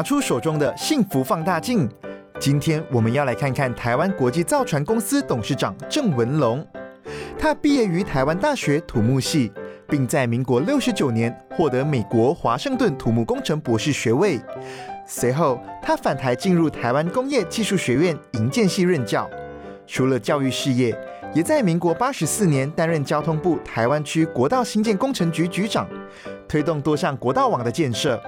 拿出手中的幸福放大镜。今天我们要来看看台湾国际造船公司董事长郑文龙。他毕业于台湾大学土木系，并在民国六十九年获得美国华盛顿土木工程博士学位。随后，他返台进入台湾工业技术学院营建系任教。除了教育事业，也在民国八十四年担任交通部台湾区国道新建工程局局长，推动多项国道网的建设。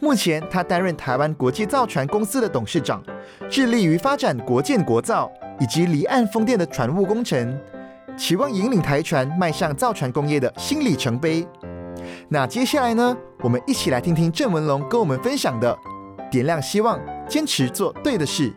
目前，他担任台湾国际造船公司的董事长，致力于发展国建国造以及离岸风电的船务工程，期望引领台船迈向造船工业的新里程碑。那接下来呢？我们一起来听听郑文龙跟我们分享的。点亮希望，坚持做对的事。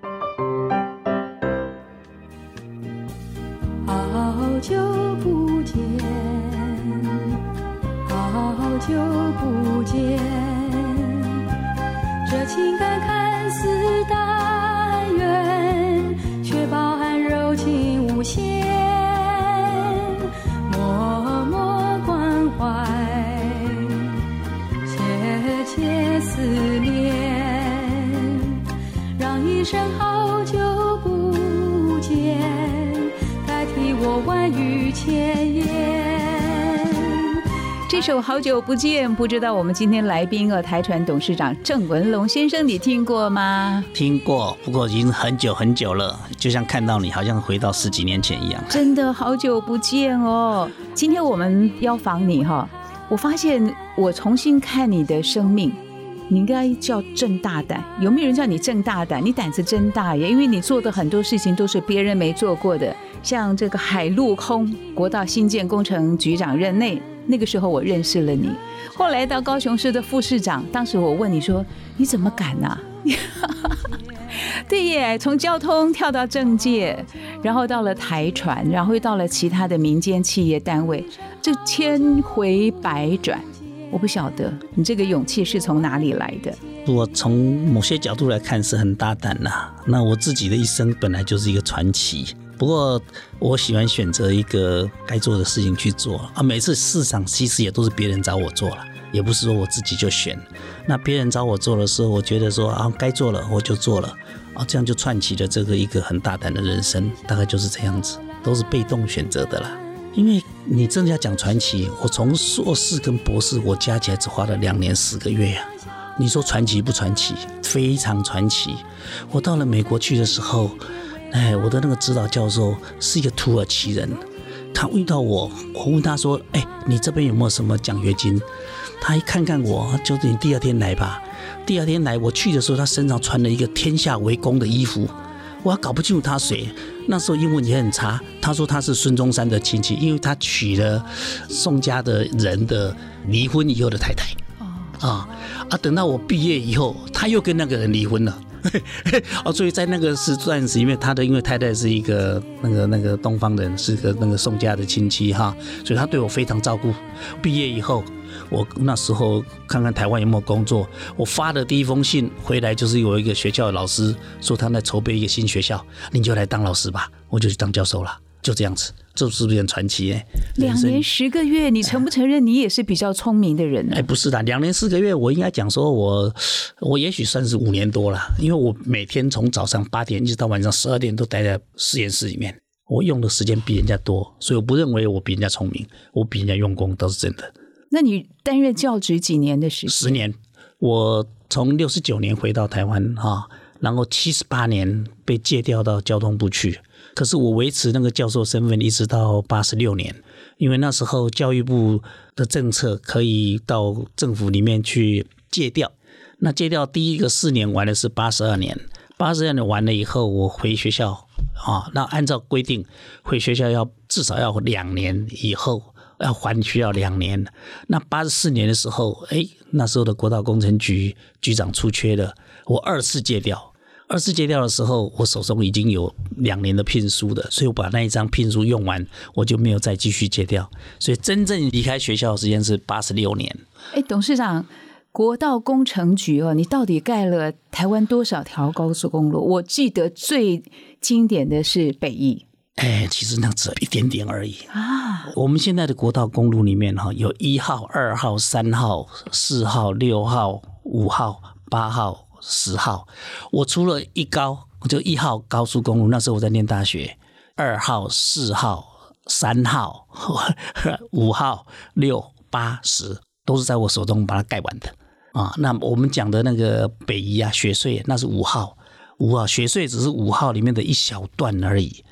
好久不见》，不知道我们今天来宾呃，台船董事长郑文龙先生，你听过吗？听过，不过已经很久很久了，就像看到你，好像回到十几年前一样。真的好久不见哦！今天我们邀访你哈，我发现我重新看你的生命。你应该叫郑大胆，有没有人叫你郑大胆？你胆子真大耶，因为你做的很多事情都是别人没做过的，像这个海陆空国道新建工程局长任内，那个时候我认识了你，后来到高雄市的副市长，当时我问你说你怎么敢呢？对耶，从交通跳到政界，然后到了台船，然后又到了其他的民间企业单位，这千回百转。我不晓得你这个勇气是从哪里来的。我从某些角度来看是很大胆呐。那我自己的一生本来就是一个传奇。不过我喜欢选择一个该做的事情去做啊。每次市场其实也都是别人找我做了，也不是说我自己就选。那别人找我做的时候，我觉得说啊，该做了我就做了啊，这样就串起了这个一个很大胆的人生。大概就是这样子，都是被动选择的啦。因为你真的要讲传奇，我从硕士跟博士，我加起来只花了两年十个月呀。你说传奇不传奇？非常传奇。我到了美国去的时候，哎，我的那个指导教授是一个土耳其人，他遇到我，我问他说：“哎，你这边有没有什么奖学金？”他一看看我，就是你第二天来吧。第二天来，我去的时候，他身上穿了一个天下为公的衣服。我还搞不清楚他谁，那时候英文也很差。他说他是孙中山的亲戚，因为他娶了宋家的人的离婚以后的太太。啊啊！等到我毕业以后，他又跟那个人离婚了。哦，所以在那个是钻石，因为他的因为太太是一个那个那个东方人，是个那个宋家的亲戚哈，所以他对我非常照顾。毕业以后。我那时候看看台湾有没有工作，我发的第一封信回来就是有一个学校的老师说他在筹备一个新学校，你就来当老师吧，我就去当教授了，就这样子，这是不是很传奇？哎，两年十个月，你承不承认你也是比较聪明的人？哎，不是的，两年四个月，我应该讲说我我也许算是五年多了，因为我每天从早上八点一直到晚上十二点都待在实验室里面，我用的时间比人家多，所以我不认为我比人家聪明，我比人家用功，都是真的。那你担任教职几年的时间？十年。我从六十九年回到台湾哈，然后七十八年被借调到交通部去。可是我维持那个教授身份一直到八十六年，因为那时候教育部的政策可以到政府里面去借调。那借调第一个四年完的是八十二年，八十二年完了以后，我回学校啊。那按照规定，回学校要至少要两年以后。要还需要两年，那八十四年的时候，哎，那时候的国道工程局局长出缺了，我二次借调，二次借调的时候，我手中已经有两年的聘书的，所以我把那一张聘书用完，我就没有再继续借调。所以真正离开学校的时间是八十六年。哎，董事长，国道工程局哦，你到底盖了台湾多少条高速公路？我记得最经典的是北宜哎，其实那只一点点而已。啊，我们现在的国道公路里面哈，有一号、二号、三号、四号、六号、五号、八号、十号。我出了一高，就一号高速公路，那时候我在念大学，二号、四号、三号、五号、六、八、十，都是在我手中把它盖完的啊。那我们讲的那个北宜啊，雪穗那是五号，五号雪穗只是五号里面的一小段而已。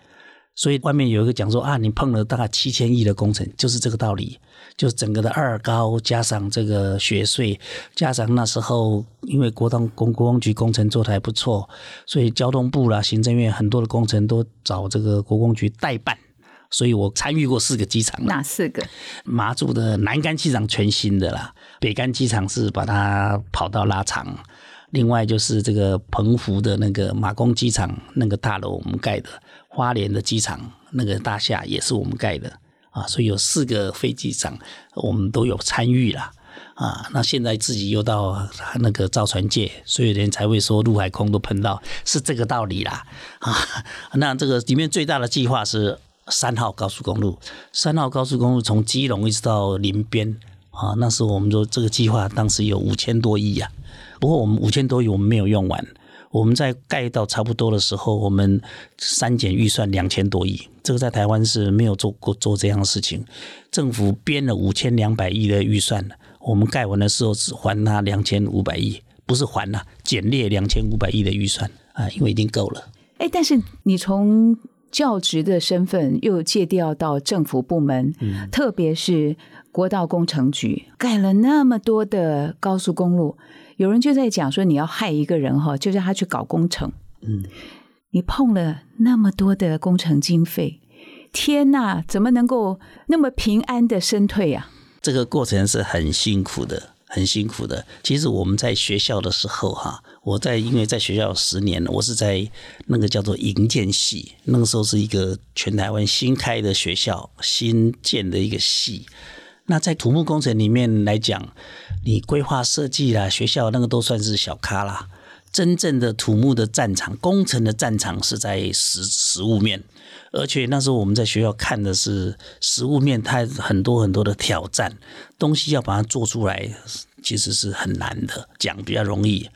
所以外面有一个讲说啊，你碰了大概七千亿的工程，就是这个道理。就是整个的二高加上这个学税，加上那时候因为国道公国工局工程做的还不错，所以交通部啦、行政院很多的工程都找这个国工局代办。所以我参与过四个机场，哪四个？马祖的南干机场全新的啦，北干机场是把它跑道拉长，另外就是这个澎湖的那个马公机场那个大楼我们盖的，花莲的机场那个大厦也是我们盖的啊，所以有四个飞机场我们都有参与啦。啊，那现在自己又到那个造船界，所以人才会说陆海空都碰到，是这个道理啦。啊，那这个里面最大的计划是三号高速公路，三号高速公路从基隆一直到林边啊，那时候我们说这个计划当时有五千多亿呀、不过我们五千多亿我们没有用完，我们在盖到差不多的时候，我们删减预算两千多亿，这个在台湾是没有做过做这样的事情。政府编了五千两百亿的预算，我们盖完的时候只还他两千五百亿，不是还了，减列两千五百亿的预算啊，因为已经够了。哎，但是你从教职的身份又借调到政府部门，特别是国道工程局，盖了那么多的高速公路，有人就在讲说你要害一个人哈，就叫他去搞工程。嗯，你碰了那么多的工程经费，天哪，怎么能够那么平安的身退啊？这个过程是很辛苦的，很辛苦的。其实我们在学校的时候哈，我在因为在学校十年了，我是在那个叫做营建系，那个时候是一个全台湾新开的学校，新建的一个系。那在土木工程里面来讲，你规划设计啦，学校那个都算是小咖啦。真正的土木的战场，工程的战场是在实实物面，而且那时候我们在学校看的是实物面，它很多很多的挑战，东西要把它做出来，其实是很难的，讲比较容易。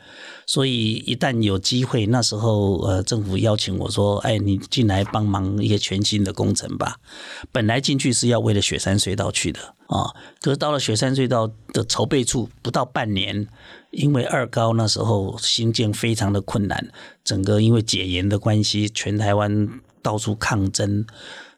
所以一旦有机会，那时候呃政府邀请我说，哎，你进来帮忙一些全新的工程吧。本来进去是要为了雪山隧道去的啊，可是到了雪山隧道的筹备处，不到半年，因为二高那时候新建非常的困难，整个因为解严的关系，全台湾到处抗争，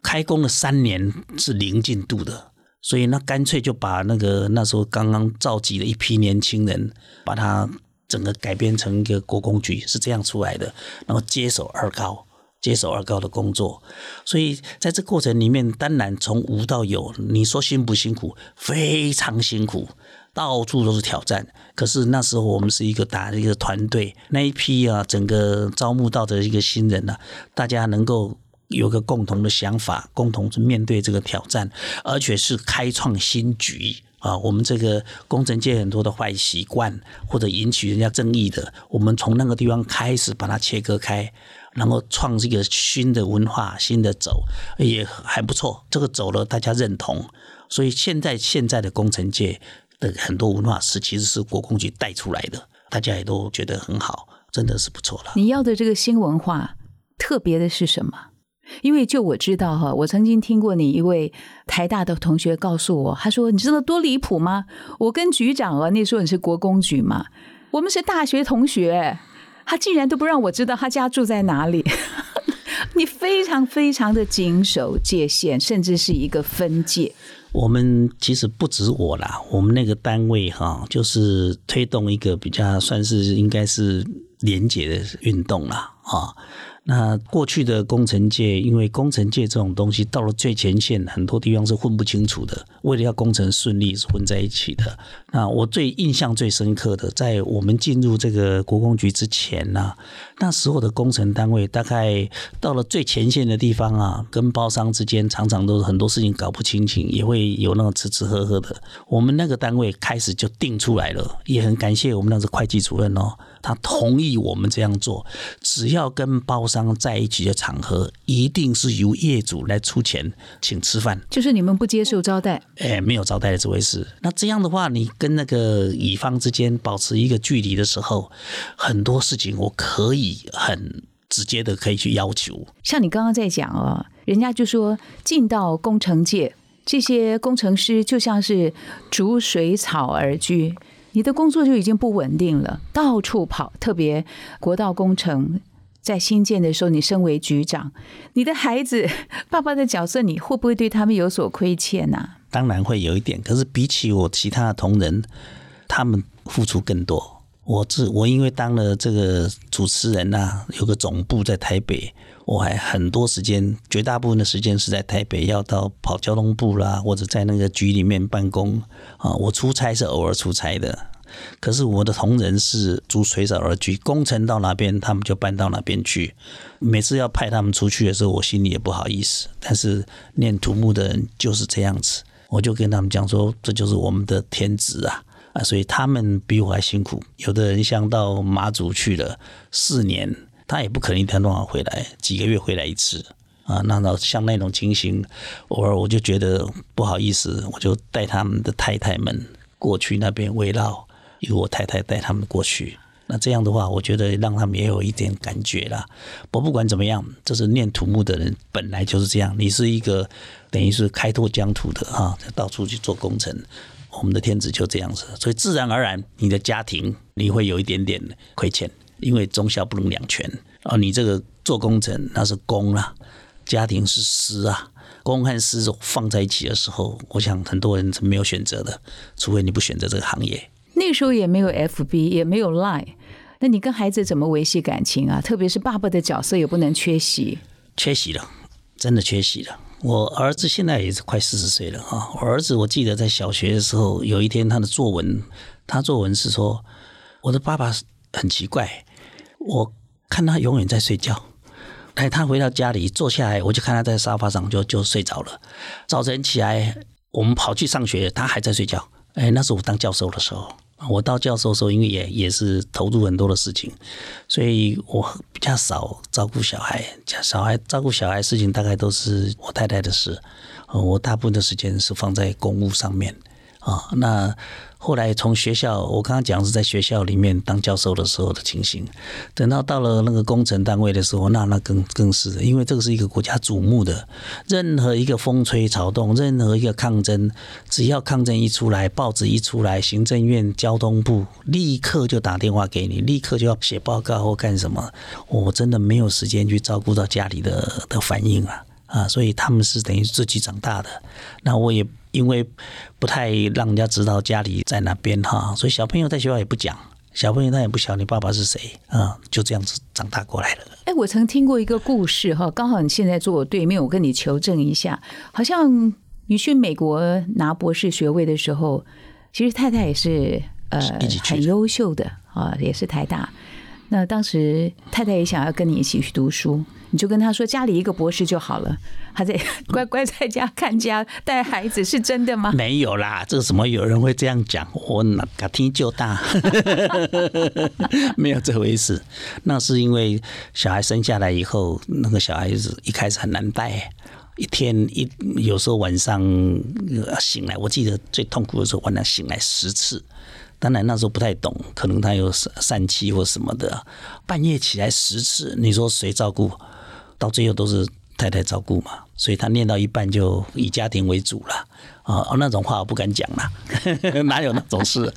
开工了三年是零进度的。所以那干脆就把那个那时候刚刚召集的一批年轻人，把它整个改编成一个国工局，是这样出来的，然后接手二高，接手二高的工作。所以在这过程里面，当然从无到有，你说辛不辛苦？非常辛苦，到处都是挑战。可是那时候我们是一个打的一个团队，那一批啊，整个招募到的一个新人呢、大家能够。有个共同的想法，共同去面对这个挑战，而且是开创新局啊！我们这个工程界很多的坏习惯或者引起人家争议的，我们从那个地方开始把它切割开，然后创这个新的文化、新的走，也还不错。这个走了，大家认同，所以现在现在的工程界的很多文化是其实是国工局带出来的，大家也都觉得很好，真的是不错了。你要的这个新文化，特别的是什么？因为就我知道哈，我曾经听过你一位台大的同学告诉我，他说：“你知道多离谱吗？我跟局长啊，那时候你是国工局嘛，我们是大学同学，他竟然都不让我知道他家住在哪里。你非常非常的谨守界限，甚至是一个分界。我们其实不止我啦，我们那个单位哈，就是推动一个比较算是应该是廉洁的运动啦啊。那过去的工程界，因为工程界这种东西到了最前线，很多地方是混不清楚的。为了要工程顺利，是混在一起的。那我最印象最深刻的，在我们进入这个国工局之前呢、那时候的工程单位，大概到了最前线的地方啊，跟包商之间常常都是很多事情搞不清楚，也会有那种吃吃喝喝的。我们那个单位开始就定出来了，也很感谢我们那时会计主任哦，他同意我们这样做，只要跟包商在一起的场合，一定是由业主来出钱请吃饭。就是你们不接受招待，哎，没有招待的这回事。那这样的话，你跟那个乙方之间保持一个距离的时候，很多事情我可以很直接的可以去要求。像你刚刚在讲哦，人家就说进到工程界，这些工程师就像是逐水草而居，你的工作就已经不稳定了，到处跑。特别国道工程在新建的时候，你身为局长，你的孩子爸爸的角色，你会不会对他们有所亏欠啊、当然会有一点，可是比起我其他的同仁，他们付出更多。我自我因为当了这个主持人呐、有个总部在台北，我还很多时间，绝大部分的时间是在台北，要到跑交通部啦，或者在那个局里面办公啊。我出差是偶尔出差的，可是我的同仁是逐水草而居，工程到哪边他们就搬到哪边去。每次要派他们出去的时候，我心里也不好意思。但是念土木的人就是这样子，我就跟他们讲说，这就是我们的天职啊啊！所以他们比我还辛苦。有的人像到马祖去了四年，他也不可能一天到晚回来，几个月回来一次。啊，那那像那种情形，偶尔我就觉得不好意思，我就带他们的太太们过去那边围绕，由我太太带他们过去。那这样的话，我觉得让他们也有一点感觉啦。我不管怎么样，这是念土木的人本来就是这样。你是一个等于是开拓疆土的哈，到处去做工程。我们的天子就这样子，所以自然而然，你的家庭你会有一点点亏欠，因为忠孝不能两全啊。你这个做工程那是公啦，家庭是私啊。公和私放在一起的时候，我想很多人是没有选择的，除非你不选择这个行业。那个时候也没有 FB，也没有 Line，那你跟孩子怎么维系感情啊？特别是爸爸的角色也不能缺席。缺席了，真的缺席了。我儿子现在也是快四十岁了啊！我儿子我记得在小学的时候，有一天他的作文，他作文是说我的爸爸很奇怪，我看他永远在睡觉。哎，他回到家里坐下来，我就看他在沙发上就就睡着了。早晨起来，我们跑去上学，他还在睡觉。哎，那是我当教授的时候。我到教授的时候，因为也也是投入很多的事情，所以我比较少照顾小孩。小孩照顾小孩事情大概都是我太太的事，我大部分的时间是放在公务上面啊。那后来从学校，我刚刚讲是在学校里面当教授的时候的情形，等到到了那个工程单位的时候，那那更更是，因为这个是一个国家瞩目的，任何一个风吹草动，任何一个抗争，只要抗争一出来，报纸一出来，行政院、交通部立刻就打电话给你，立刻就要写报告或干什么，我真的没有时间去照顾到家里的的反应啊啊，所以他们是等于自己长大的，那我也。因为不太让人家知道家里在哪边哈，所以小朋友在学校也不讲，小朋友他也不晓得你爸爸是谁啊，就这样子长大过来了。哎，我曾听过一个故事哈，刚好你现在坐我对面，我跟你求证一下，好像你去美国拿博士学位的时候，其实太太也是呃很优秀的啊，也是台大。那当时太太也想要跟你一起去读书，你就跟他说家里一个博士就好了，他在 乖乖在家看家带孩子，是真的吗？没有啦，这怎么有人会这样讲？我哪敢听就大，没有这回事。那是因为小孩生下来以后，那个小孩子一开始很难带，一天一有时候晚上呃醒来，我记得最痛苦的时候，晚上醒来十次。当然那时候不太懂，可能他有疝疝气或什么的，半夜起来十次，你说谁照顾？到最后都是太太照顾嘛，所以他念到一半就以家庭为主了啊，那种话我不敢讲了，哪有那种事？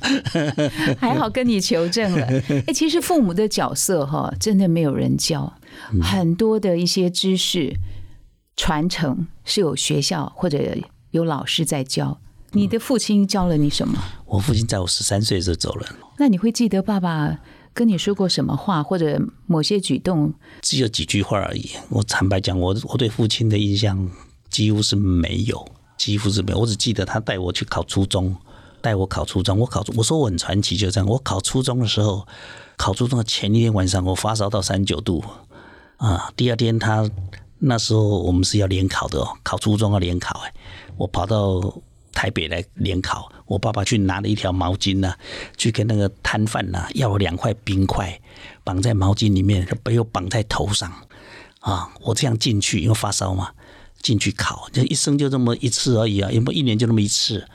还好跟你求证了。哎，其实父母的角色哈，真的没有人教，很多的一些知识传承是有学校或者有老师在教。你的父亲教了你什么？我父亲在我十三岁的时候走了，那你会记得爸爸跟你说过什么话，或者某些举动？只有几句话而已。我坦白讲，我我对父亲的印象几乎是没有，几乎是没有。我只记得他带我去考初中，带我考初中。我考，我说我很传奇，就这样。我考初中的时候，考初中的前一天晚上，我发烧到三九度啊。第二天他那时候我们是要联考的哦，考初中要联考哎，我跑到台北来联考。我爸爸去拿了一条毛巾呢，去跟那个摊贩呢要了两块冰块，绑在毛巾里面，又绑在头上啊。我这样进去，因为发烧嘛，进去考，就一生就这么一次而已啊，也不一年就那么一次？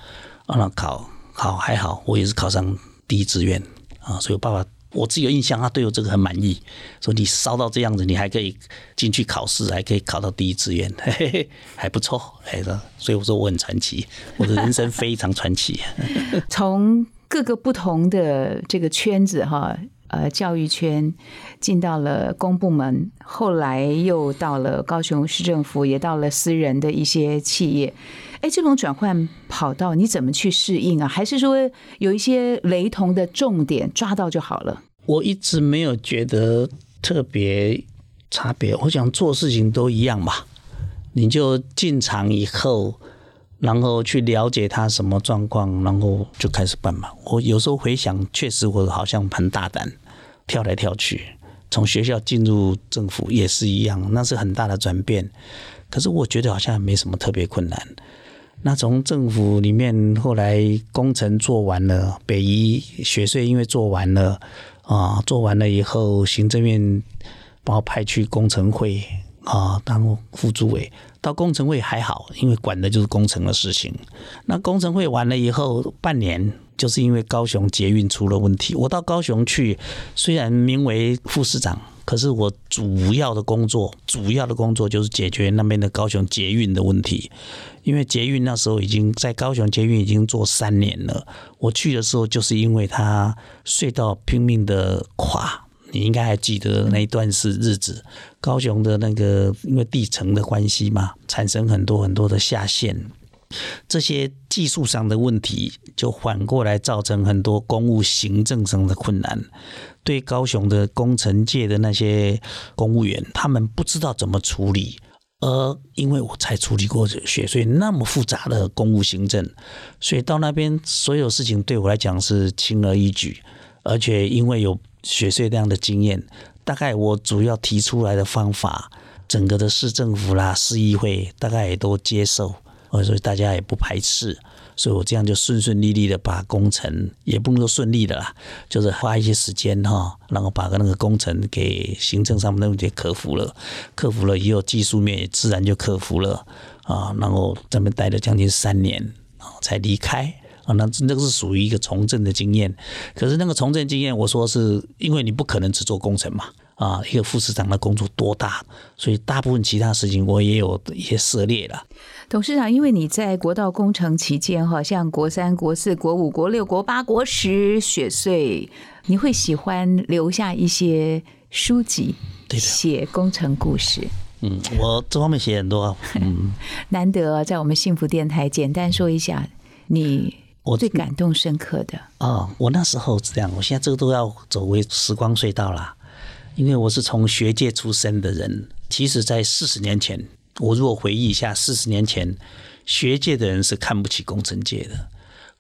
啊，考考还好，我也是考上第一志愿啊，所以我爸爸。我自己有印象，他对我这个很满意，说你烧到这样子，你还可以进去考试，还可以考到第一志愿，嘿嘿，还不错，哎，所以我说我很传奇，我的人生非常传奇。从各个不同的这个圈子哈，呃，教育圈进到了公部门，后来又到了高雄市政府，也到了私人的一些企业。哎，这种转换跑道你怎么去适应啊？还是说有一些雷同的重点抓到就好了？我一直没有觉得特别差别，我想做事情都一样吧。你就进场以后，然后去了解他什么状况，然后就开始办嘛。我有时候回想，确实我好像很大胆，跳来跳去。从学校进入政府也是一样，那是很大的转变。可是我觉得好像没什么特别困难。那从政府里面后来工程做完了，北移学税因为做完了啊，做完了以后，行政院把我派去工程会啊当副主委。到工程会还好，因为管的就是工程的事情。那工程会完了以后，半年就是因为高雄捷运出了问题，我到高雄去，虽然名为副市长。可是我主要的工作，主要的工作就是解决那边的高雄捷运的问题，因为捷运那时候已经在高雄捷运已经做三年了。我去的时候，就是因为它隧道拼命的垮，你应该还记得那一段是日子。高雄的那个因为地层的关系嘛，产生很多很多的下陷，这些技术上的问题，就反过来造成很多公务行政上的困难。对高雄的工程界的那些公务员，他们不知道怎么处理，而因为我才处理过学税那么复杂的公务行政，所以到那边所有事情对我来讲是轻而易举，而且因为有学税这样的经验，大概我主要提出来的方法，整个的市政府啦、市议会大概也都接受，所以大家也不排斥。所以我这样就顺顺利利的把工程也不能说顺利的啦，就是花一些时间哈，然后把个那个工程给行政上面的问题克服了，克服了以后技术面也自然就克服了啊，然后在那边待了将近三年啊才离开啊，那那个是属于一个从政的经验，可是那个从政经验，我说是因为你不可能只做工程嘛。啊，一个副市长的工作多大，所以大部分其他事情我也有一些涉猎了。董事长，因为你在国道工程期间，哈，像国三、国四、国五、国六、国八、国十雪穗，你会喜欢留下一些书籍，写工程故事。嗯，我这方面写很多。嗯，难得在我们幸福电台，简单说一下你我最感动深刻的。哦，我那时候是这样，我现在这个都要走回时光隧道了。因为我是从学界出身的人，其实，在四十年前，我如果回忆一下，四十年前，学界的人是看不起工程界的，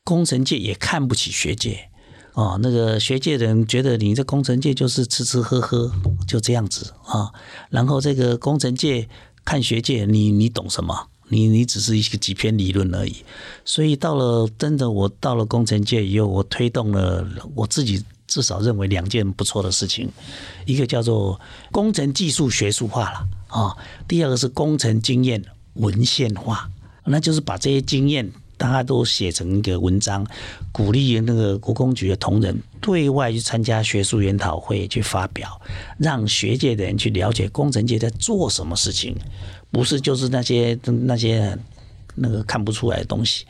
工程界也看不起学界。哦，那个学界的人觉得你这工程界就是吃吃喝喝，就这样子啊。然后这个工程界看学界，你你懂什么？你你只是一个几篇理论而已。所以到了真的我到了工程界以后，我推动了我自己。至少认为两件不错的事情，一个叫做工程技术学术化了啊，第二个是工程经验文献化，那就是把这些经验大家都写成一个文章，鼓励那个国工局的同仁对外去参加学术研讨会去发表，让学界的人去了解工程界在做什么事情，不是就是那些那些。那个看不出来的东西，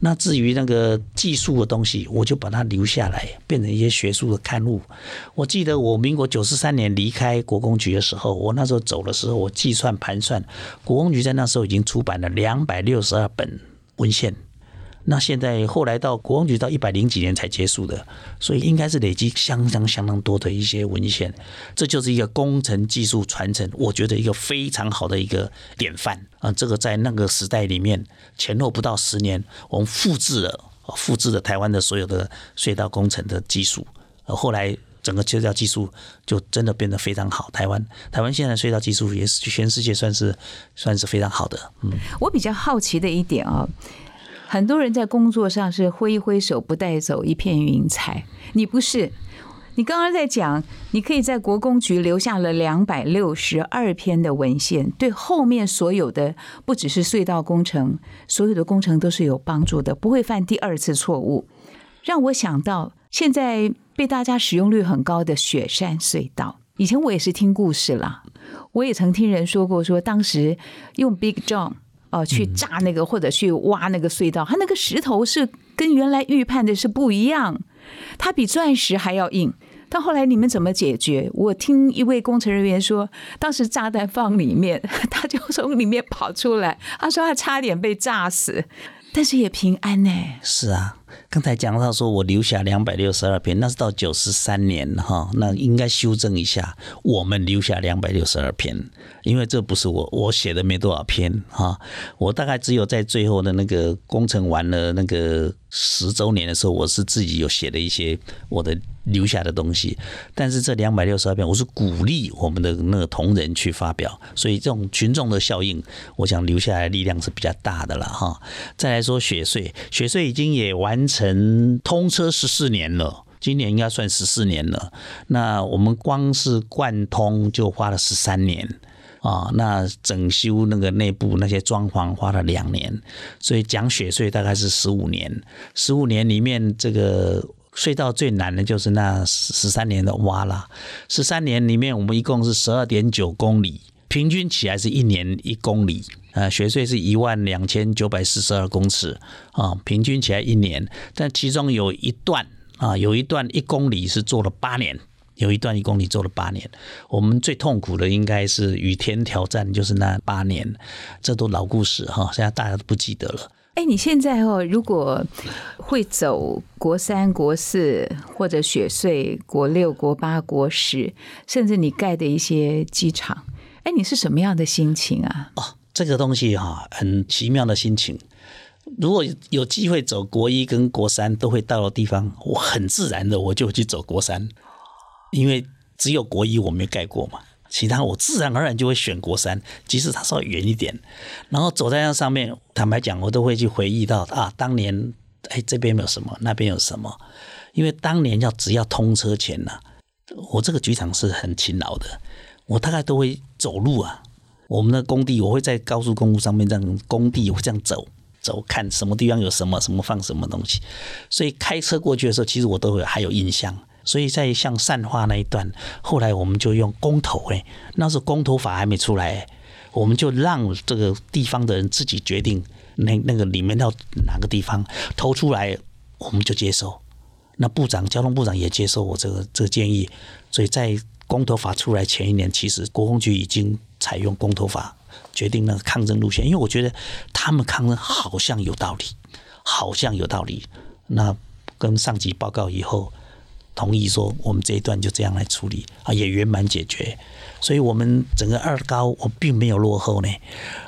那至于那个技术的东西，我就把它留下来，变成一些学术的刊物。我记得我民国九十三年离开国公局的时候，我那时候走的时候，我计算盘算，国公局在那时候已经出版了两百六十二本文献，那现在后来到国王局到一百零几年才结束的，所以应该是累积相当相当多的一些文献，这就是一个工程技术传承，我觉得一个非常好的一个典范啊！这个在那个时代里面，前后不到十年，我们复制了复制了台湾的所有的隧道工程的技术，呃，后来整个隧道技术就真的变得非常好。台湾台湾现在隧道技术也是全世界算是算是非常好的。嗯，我比较好奇的一点啊。很多人在工作上是挥一挥手，不带走一片云彩。你不是，你刚刚在讲，你可以在国工局留下了两百六十二篇的文献，对后面所有的不只是隧道工程，所有的工程都是有帮助的，不会犯第二次错误。让我想到现在被大家使用率很高的雪山隧道，以前我也是听故事啦，我也曾听人说过，说当时用 Big John。哦，去炸那个或者去挖那个隧道，它那个石头是跟原来预判的是不一样，它比钻石还要硬。但后来你们怎么解决？我听一位工程人员说，当时炸弹放里面，他就从里面跑出来，他说他差点被炸死，但是也平安呢。是啊。刚才讲到说，我留下两百六十二篇，那是到九十三年哈，那应该修正一下，我们留下两百六十二篇，因为这不是我我写的没多少篇哈，我大概只有在最后的那个工程完了那个十周年的时候，我是自己有写了一些我的。留下的东西，但是这两百六十二篇，我是鼓励我们的那个同仁去发表，所以这种群众的效应，我想留下来力量是比较大的了哈。再来说雪隧，雪隧已经也完成通车十四年了，今年应该算十四年了。那我们光是贯通就花了十三年啊，那整修那个内部那些装潢花了两年，所以讲雪隧大概是十五年，十五年里面这个。隧道最难的就是那十三年的挖啦，十三年里面我们一共是十二点九公里，平均起来是一年一公里。呃，学隧是一万两千九百四十二公尺啊，平均起来一年。但其中有一段啊，有一段一公里是做了八年，有一段一公里做了八年。我们最痛苦的应该是雨天挑战，就是那八年，这都老故事哈，现在大家都不记得了。哎，你现在哦，如果会走国三、国四或者雪隧、国六、国八、国十，甚至你盖的一些机场，哎，你是什么样的心情啊？哦，这个东西哈，很奇妙的心情。如果有机会走国一跟国三都会到的地方，我很自然的我就去走国三，因为只有国一我没盖过嘛。其他我自然而然就会选国三，即使它稍微远一点，然后走在那上面，坦白讲，我都会去回忆到啊，当年哎这边有什么，那边有什么，因为当年要只要通车前呢，我这个局长是很勤劳的，我大概都会走路啊，我们的工地我会在高速公路上面这样工地我会这样走走，看什么地方有什么什么放什么东西，所以开车过去的时候，其实我都会还有印象。所以在像善化那一段，后来我们就用公投哎，那时候公投法还没出来，我们就让这个地方的人自己决定，那那个里面要哪个地方投出来，我们就接受。那部长交通部长也接受我这个这个建议，所以在公投法出来前一年，其实国风局已经采用公投法决定那个抗争路线，因为我觉得他们抗争好像有道理，好像有道理。那跟上级报告以后。同意说，我们这一段就这样来处理啊，也圆满解决。所以，我们整个二高我并没有落后呢。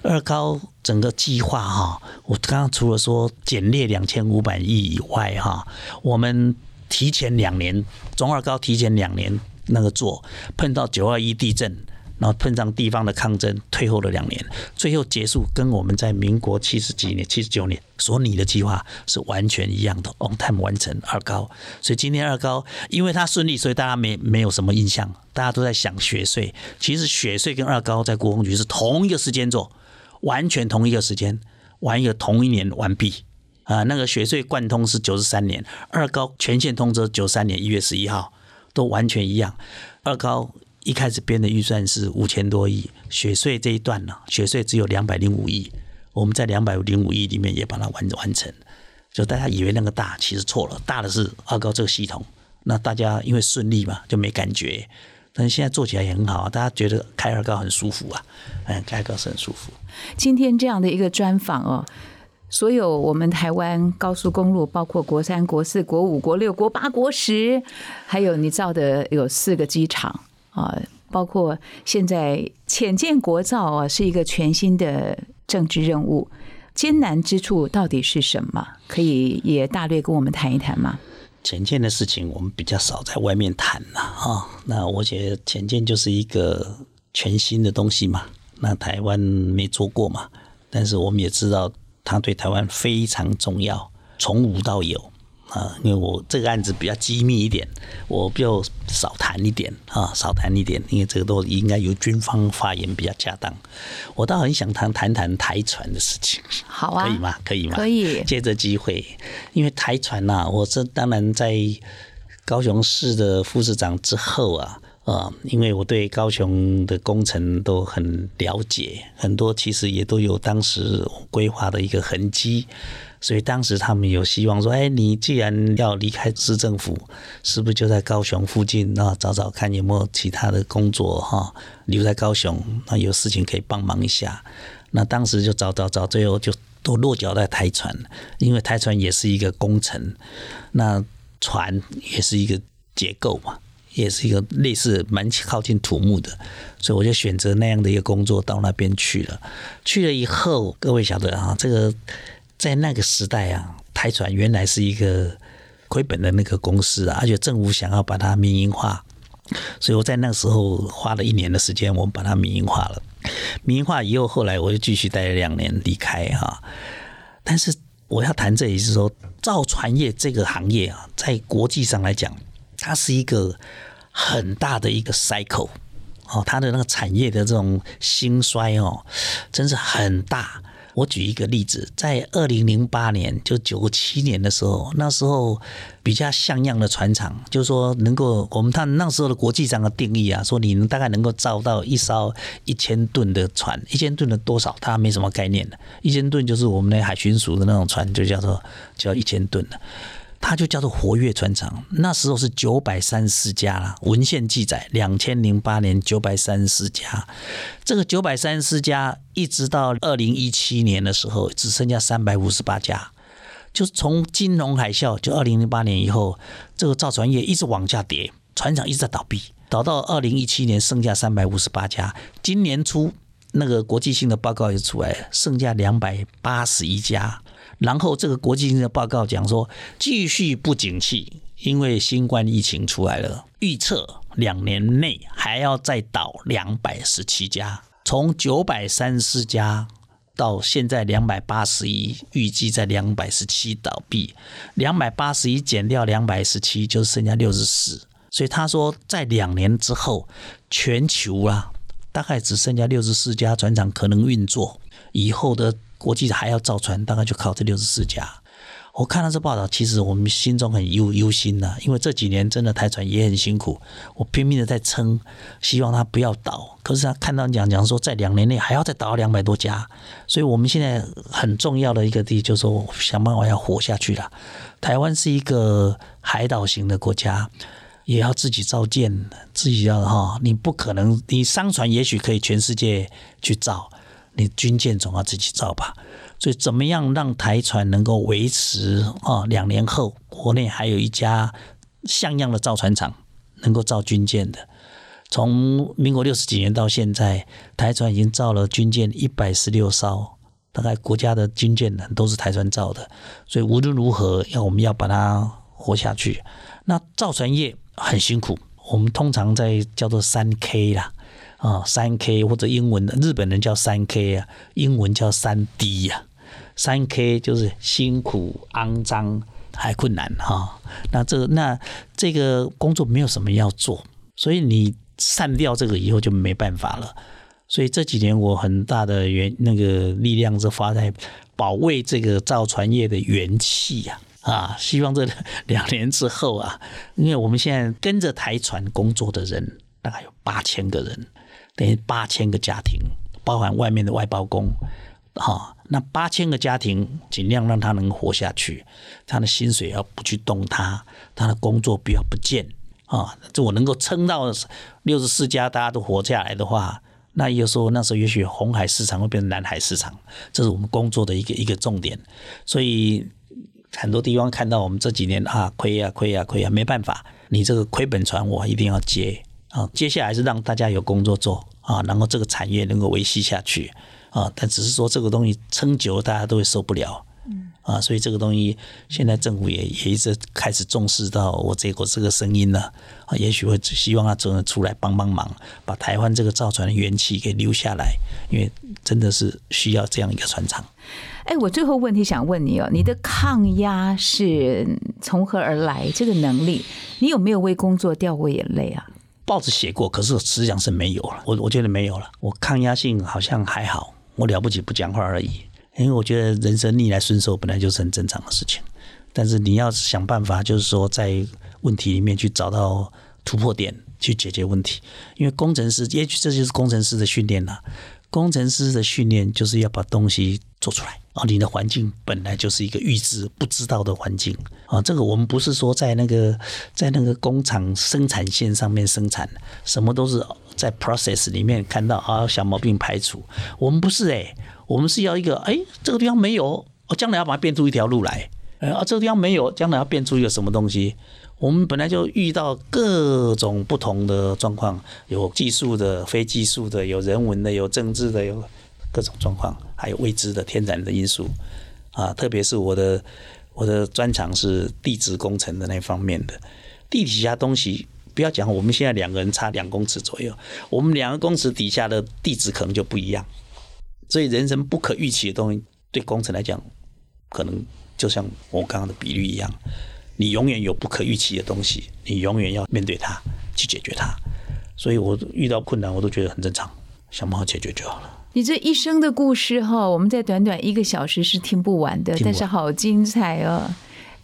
二高整个计划哈，我刚刚除了说减列两千五百亿以外哈，我们提前两年中二高提前两年那个做，碰到九二一地震。然后碰上地方的抗争，退后了两年，最后结束，跟我们在民国七十几年、七十九年所拟的计划是完全一样的，on time 完成二高。所以今天二高，因为它顺利，所以大家没没有什么印象，大家都在想学税。其实学税跟二高在国风局是同一个时间做，完全同一个时间，完一个同一年完毕。啊，那个学税贯通是九十三年，二高全线通车九三年一月十一号，都完全一样。二高。一开始编的预算是五千多亿，雪隧这一段呢，雪隧只有两百零五亿，我们在两百零五亿里面也把它完完成，就大家以为那个大，其实错了，大的是二高这个系统，那大家因为顺利嘛，就没感觉，但是现在做起来也很好，大家觉得开二高很舒服啊，嗯，开二高是很舒服。今天这样的一个专访哦。所有我们台湾高速公路，包括国三、国四、国五、国六、国八、国十，还有你造的有四个机场啊，包括现在浅建国造啊，是一个全新的政治任务。艰难之处到底是什么？可以也大略跟我们谈一谈吗？浅见的事情，我们比较少在外面谈了啊。那我觉得浅见就是一个全新的东西嘛，那台湾没做过嘛，但是我们也知道。它对台湾非常重要，从无到有啊！因为我这个案子比较机密一点，我就少谈一点啊，少谈一点，因为这个都应该由军方发言比较恰当。我倒很想谈谈谈台船的事情，好啊，可以吗？可以吗？可以。借着机会，因为台船呐，我这当然在高雄市的副市长之后啊。啊，因为我对高雄的工程都很了解，很多其实也都有当时规划的一个痕迹，所以当时他们有希望说，哎，你既然要离开市政府，是不是就在高雄附近啊找找看有没有其他的工作哈，留在高雄，那有事情可以帮忙一下。那当时就找找找，最后就都落脚在台船，因为台船也是一个工程，那船也是一个结构嘛。也是一个类似蛮靠近土木的，所以我就选择那样的一个工作到那边去了。去了以后，各位晓得啊，这个在那个时代啊，台船原来是一个亏本的那个公司啊，而且政府想要把它民营化，所以我在那个时候花了一年的时间，我们把它民营化了。民营化以后，后来我就继续待了两年离开哈。但是我要谈这里是说，造船业这个行业啊，在国际上来讲，它是一个。很大的一个 cycle 哦，它的那个产业的这种兴衰哦，真是很大。我举一个例子，在二零零八年，就九七年的时候，那时候比较像样的船厂，就是说能够我们看那时候的国际上的定义啊，说你能大概能够造到一艘一千吨的船，一千吨的多少，它没什么概念的，一千吨就是我们那海巡署的那种船，就叫做叫一千吨的。它就叫做活跃船厂，那时候是九百三十四家了。文献记载，两千零八年九百三十四家，这个九百三十四家一直到二零一七年的时候，只剩下三百五十八家。就是从金融海啸，就二零零八年以后，这个造船业一直往下跌，船厂一直在倒闭，倒到二零一七年剩下三百五十八家。今年初那个国际性的报告也出来，剩下两百八十一家。然后这个国际性的报告讲说，继续不景气，因为新冠疫情出来了，预测两年内还要再倒两百十七家，从九百三十四家到现在两百八十一，预计在两百十七倒闭，两百八十一减掉两百十七，就剩下六十四。所以他说，在两年之后，全球啊，大概只剩下六十四家船厂可能运作，以后的。国际还要造船，大概就靠这六十四家。我看到这报道，其实我们心中很忧忧心呐，因为这几年真的台船也很辛苦，我拼命的在撑，希望它不要倒。可是他看到讲讲说，在两年内还要再倒两百多家，所以我们现在很重要的一个地，就是说想办法要活下去了。台湾是一个海岛型的国家，也要自己造舰，自己要哈，你不可能，你商船也许可以全世界去造。你军舰总要自己造吧，所以怎么样让台船能够维持啊？两年后国内还有一家像样的造船厂能够造军舰的。从民国六十几年到现在，台船已经造了军舰一百十六艘，大概国家的军舰呢都是台船造的。所以无论如何，要我们要把它活下去。那造船业很辛苦，我们通常在叫做三 K 啦。啊，三 K 或者英文的日本人叫三 K 啊，英文叫三 D 呀。三 K 就是辛苦、肮脏还困难哈。那这那这个工作没有什么要做，所以你散掉这个以后就没办法了。所以这几年我很大的元那个力量是花在保卫这个造船业的元气呀啊！希望这两年之后啊，因为我们现在跟着台船工作的人大概有八千个人。等于八千个家庭，包含外面的外包工，哈，那八千个家庭尽量让他能活下去，他的薪水要不去动他，他的工作不要不见。啊，这我能够撑到六十四家大家都活下来的话，那也有说那时候也许红海市场会变成蓝海市场，这是我们工作的一个一个重点。所以很多地方看到我们这几年啊亏呀亏呀亏呀，没办法，你这个亏本船我一定要接。啊。接下来是让大家有工作做啊，然后这个产业能够维系下去啊。但只是说这个东西撑久了，大家都会受不了。啊，所以这个东西现在政府也也一直开始重视到我这个这个声音了啊，也许会希望他真的出来帮帮忙，把台湾这个造船的元气给留下来，因为真的是需要这样一个船厂。哎，我最后问题想问你哦，你的抗压是从何而来？这个能力，你有没有为工作掉过眼泪啊？报纸写过，可是实际上是没有了。我我觉得没有了，我抗压性好像还好，我了不起不讲话而已。因为我觉得人生逆来顺受本来就是很正常的事情，但是你要想办法，就是说在问题里面去找到突破点，去解决问题。因为工程师，也许这就是工程师的训练了。工程师的训练就是要把东西做出来啊！你的环境本来就是一个预知不知道的环境啊！这个我们不是说在那个在那个工厂生产线上面生产，什么都是在 process 里面看到啊，小毛病排除。我们不是哎。我们是要一个，哎，这个地方没有，我将来要把它变出一条路来，哎啊，这个地方没有，将来要变出一个什么东西？我们本来就遇到各种不同的状况，有技术的、非技术的，有人文的、有政治的，有各种状况，还有未知的天然的因素啊。特别是我的我的专长是地质工程的那方面的，地底下东西，不要讲，我们现在两个人差两公尺左右，我们两个公尺底下的地质可能就不一样。所以，人生不可预期的东西，对工程来讲，可能就像我刚刚的比喻一样，你永远有不可预期的东西，你永远要面对它，去解决它。所以我遇到困难，我都觉得很正常，想办法解决就好了。你这一生的故事哈，我们在短短一个小时是听不完的，但是好精彩哦！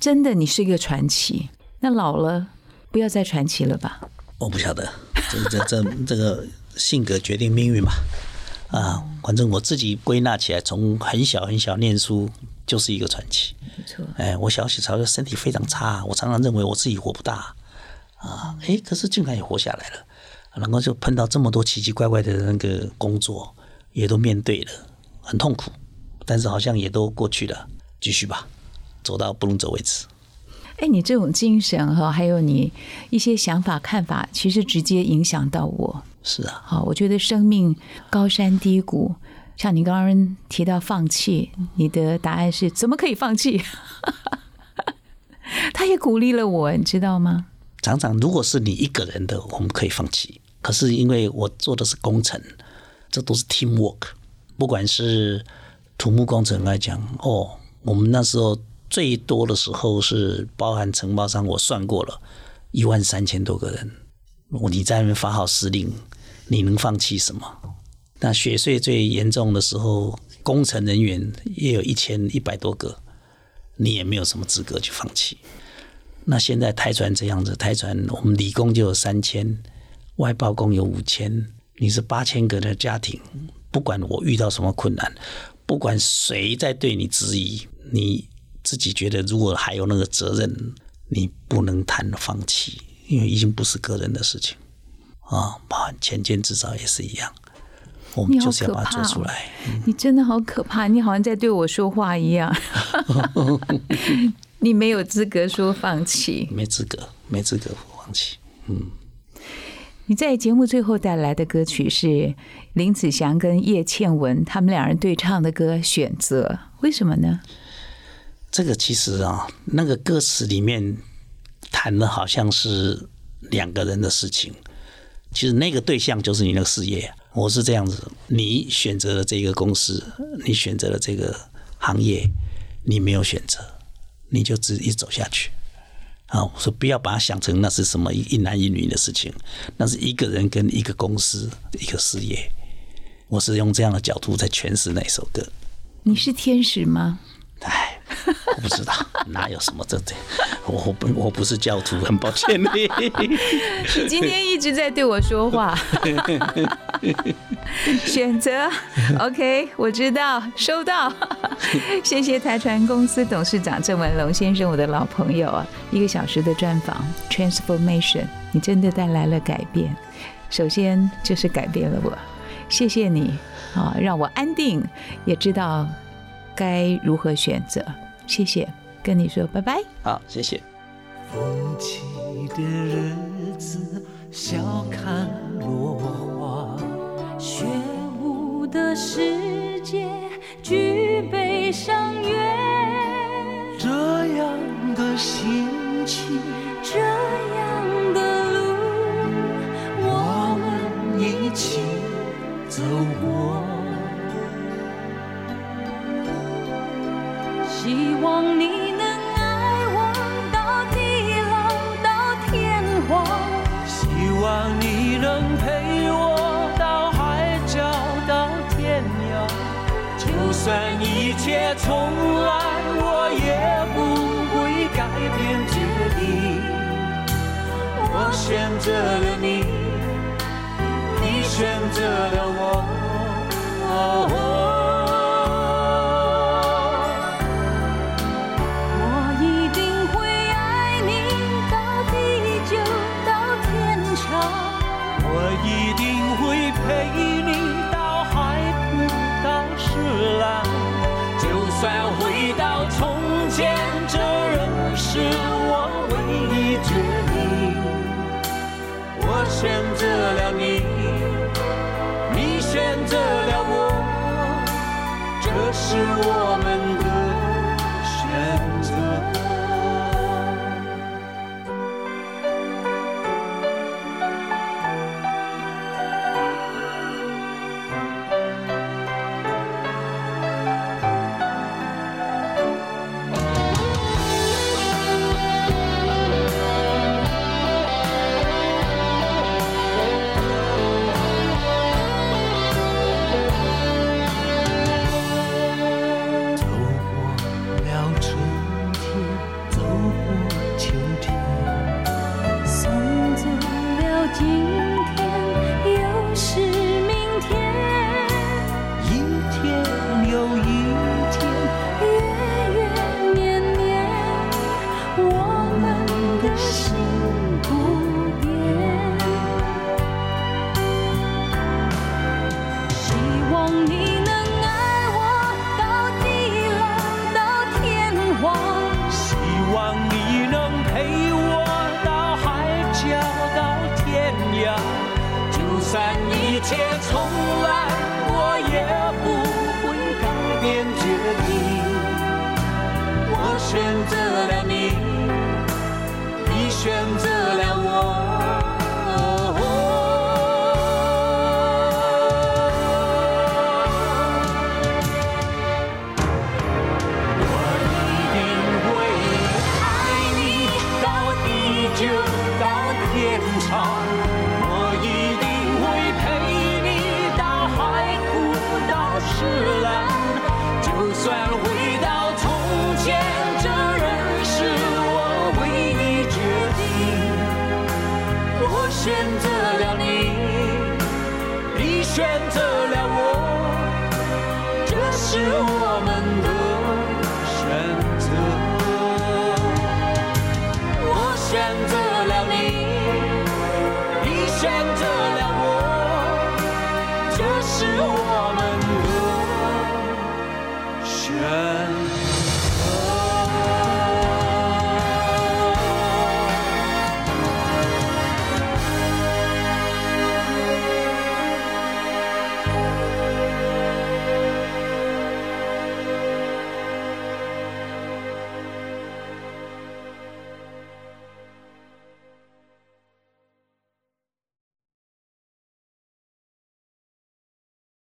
真的，你是一个传奇。那老了，不要再传奇了吧？我不晓得，这这这这个性格决定命运嘛。啊，反正我自己归纳起来，从很小很小念书就是一个传奇。没错，哎，我小时候身体非常差，我常常认为我自己活不大啊，哎，可是竟然也活下来了，然后就碰到这么多奇奇怪怪的那个工作，也都面对了，很痛苦，但是好像也都过去了，继续吧，走到不能走为止。哎，你这种精神哈，还有你一些想法看法，其实直接影响到我。是啊，好，我觉得生命高山低谷，像你刚刚提到放弃，你的答案是怎么可以放弃？他也鼓励了我，你知道吗？常常如果是你一个人的，我们可以放弃。可是因为我做的是工程，这都是 team work。不管是土木工程来讲，哦，我们那时候最多的时候是包含承包商，我算过了，一万三千多个人，你在那边发号施令。你能放弃什么？那雪隧最严重的时候，工程人员也有一千一百多个，你也没有什么资格去放弃。那现在台船这样子，台船我们理工就有三千，外包工有五千，你是八千个的家庭，不管我遇到什么困难，不管谁在对你质疑，你自己觉得如果还有那个责任，你不能谈放弃，因为已经不是个人的事情。啊，包含前建制造也是一样，我们就是要把它做出来。你真的好可怕，你好像在对我说话一样。你没有资格说放弃，没资格，没资格放弃。嗯，你在节目最后带来的歌曲是林子祥跟叶倩文他们两人对唱的歌《选择》，为什么呢？这个其实啊，那个歌词里面谈的好像是两个人的事情。其实那个对象就是你那个事业，我是这样子。你选择了这个公司，你选择了这个行业，你没有选择，你就直一走下去。啊，我说不要把它想成那是什么一男一女的事情，那是一个人跟一个公司一个事业。我是用这样的角度在诠释那首歌。你是天使吗？哎，我不知道，哪有什么这这，我不我不是教徒，很抱歉你。你今天一直在对我说话。选择，OK，我知道，收到。谢谢台船公司董事长郑文龙先生，我的老朋友啊，一个小时的专访，Transformation，你真的带来了改变。首先就是改变了我，谢谢你啊，让我安定，也知道该如何选择。谢谢，跟你说拜拜。好，谢谢。风起的日子。笑看落花。雪舞的世界，举杯赏月。这样的心情，这样的路，我们一起走过。希望你。一切从来我也不会改变决定。我选择了你你选择了我我。